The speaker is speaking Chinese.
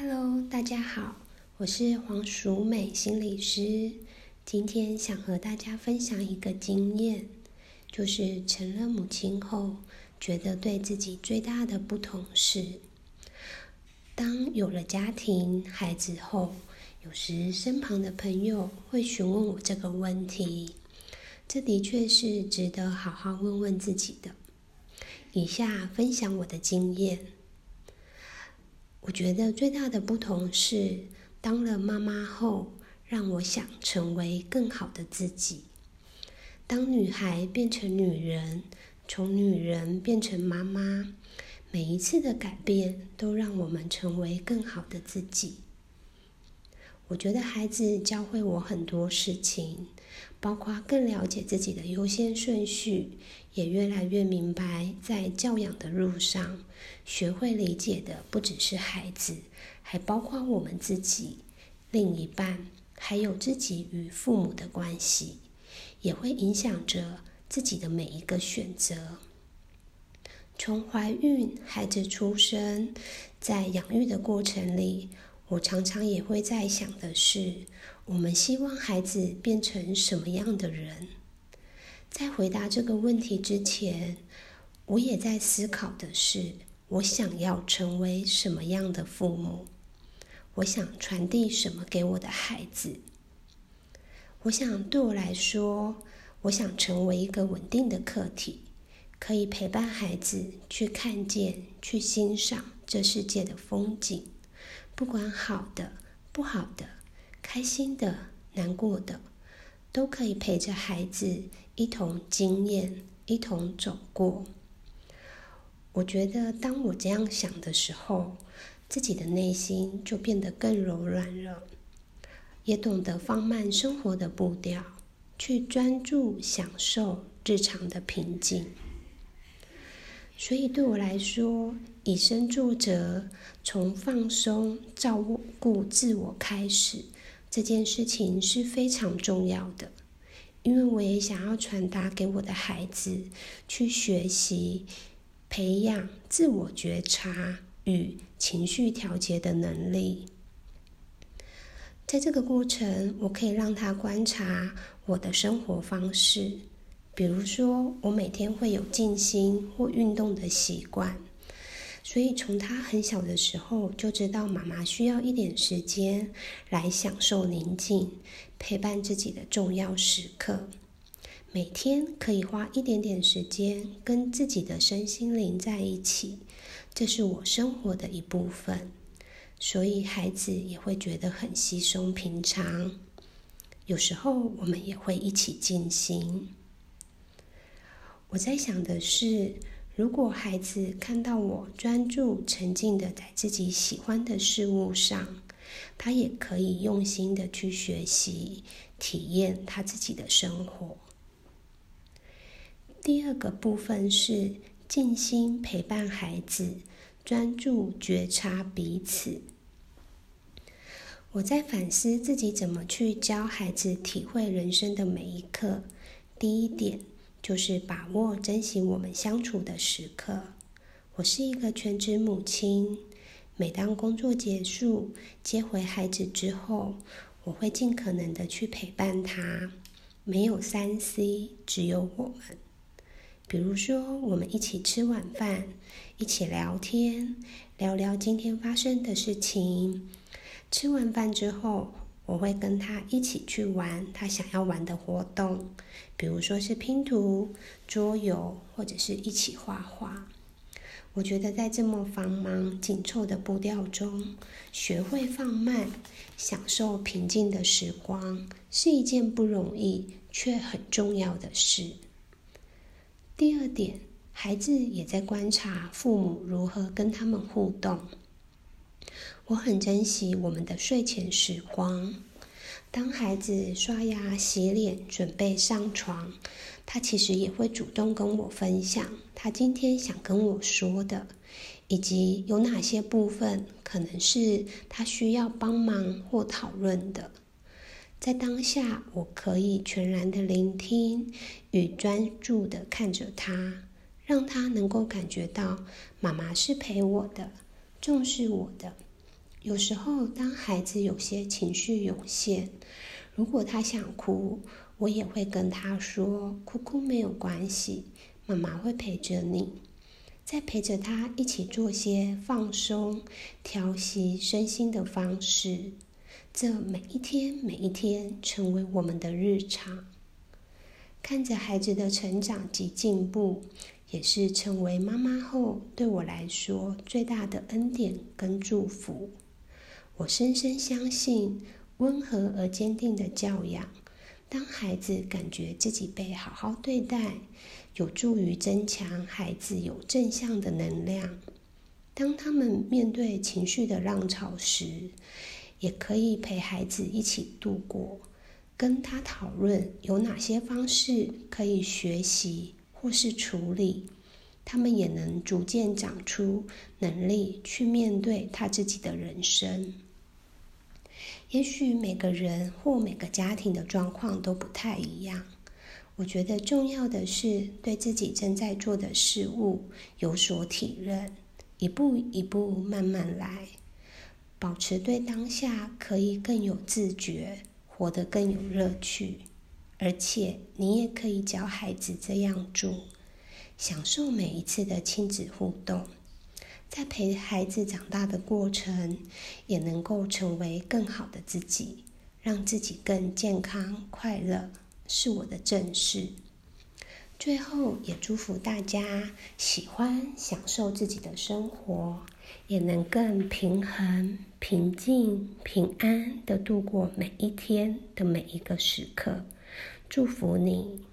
Hello，大家好，我是黄淑美心理师。今天想和大家分享一个经验，就是成了母亲后，觉得对自己最大的不同是，当有了家庭、孩子后，有时身旁的朋友会询问我这个问题，这的确是值得好好问问自己的。以下分享我的经验。我觉得最大的不同是，当了妈妈后，让我想成为更好的自己。当女孩变成女人，从女人变成妈妈，每一次的改变都让我们成为更好的自己。我觉得孩子教会我很多事情，包括更了解自己的优先顺序，也越来越明白，在教养的路上，学会理解的不只是孩子，还包括我们自己、另一半，还有自己与父母的关系，也会影响着自己的每一个选择。从怀孕、孩子出生，在养育的过程里。我常常也会在想的是，我们希望孩子变成什么样的人？在回答这个问题之前，我也在思考的是，我想要成为什么样的父母？我想传递什么给我的孩子？我想对我来说，我想成为一个稳定的客体，可以陪伴孩子去看见、去欣赏这世界的风景。不管好的、不好的、开心的、难过的，都可以陪着孩子一同经验、一同走过。我觉得，当我这样想的时候，自己的内心就变得更柔软了，也懂得放慢生活的步调，去专注享受日常的平静。所以对我来说，以身作则，从放松、照顾自我开始，这件事情是非常重要的。因为我也想要传达给我的孩子，去学习、培养自我觉察与情绪调节的能力。在这个过程，我可以让他观察我的生活方式。比如说，我每天会有静心或运动的习惯，所以从他很小的时候就知道妈妈需要一点时间来享受宁静，陪伴自己的重要时刻。每天可以花一点点时间跟自己的身心灵在一起，这是我生活的一部分，所以孩子也会觉得很稀松平常。有时候我们也会一起静心。我在想的是，如果孩子看到我专注、沉浸的在自己喜欢的事物上，他也可以用心的去学习、体验他自己的生活。第二个部分是静心陪伴孩子，专注觉察彼此。我在反思自己怎么去教孩子体会人生的每一刻。第一点。就是把握、珍惜我们相处的时刻。我是一个全职母亲，每当工作结束、接回孩子之后，我会尽可能的去陪伴他。没有三 C，只有我们。比如说，我们一起吃晚饭，一起聊天，聊聊今天发生的事情。吃完饭之后。我会跟他一起去玩他想要玩的活动，比如说是拼图、桌游，或者是一起画画。我觉得在这么繁忙紧凑的步调中，学会放慢，享受平静的时光，是一件不容易却很重要的事。第二点，孩子也在观察父母如何跟他们互动。我很珍惜我们的睡前时光。当孩子刷牙、洗脸、准备上床，他其实也会主动跟我分享他今天想跟我说的，以及有哪些部分可能是他需要帮忙或讨论的。在当下，我可以全然的聆听与专注的看着他，让他能够感觉到妈妈是陪我的，重视我的。有时候当孩子有些情绪涌现，如果他想哭，我也会跟他说：“哭哭没有关系，妈妈会陪着你。”再陪着他一起做些放松、调息身心的方式，这每一天每一天成为我们的日常。看着孩子的成长及进步，也是成为妈妈后对我来说最大的恩典跟祝福。我深深相信，温和而坚定的教养，当孩子感觉自己被好好对待，有助于增强孩子有正向的能量。当他们面对情绪的浪潮时，也可以陪孩子一起度过。跟他讨论有哪些方式可以学习或是处理，他们也能逐渐长出能力去面对他自己的人生。也许每个人或每个家庭的状况都不太一样，我觉得重要的是对自己正在做的事物有所体认，一步一步慢慢来，保持对当下可以更有自觉。活得更有乐趣，而且你也可以教孩子这样做，享受每一次的亲子互动，在陪孩子长大的过程，也能够成为更好的自己，让自己更健康快乐，是我的正事。最后，也祝福大家喜欢享受自己的生活。也能更平衡、平静、平安的度过每一天的每一个时刻。祝福你。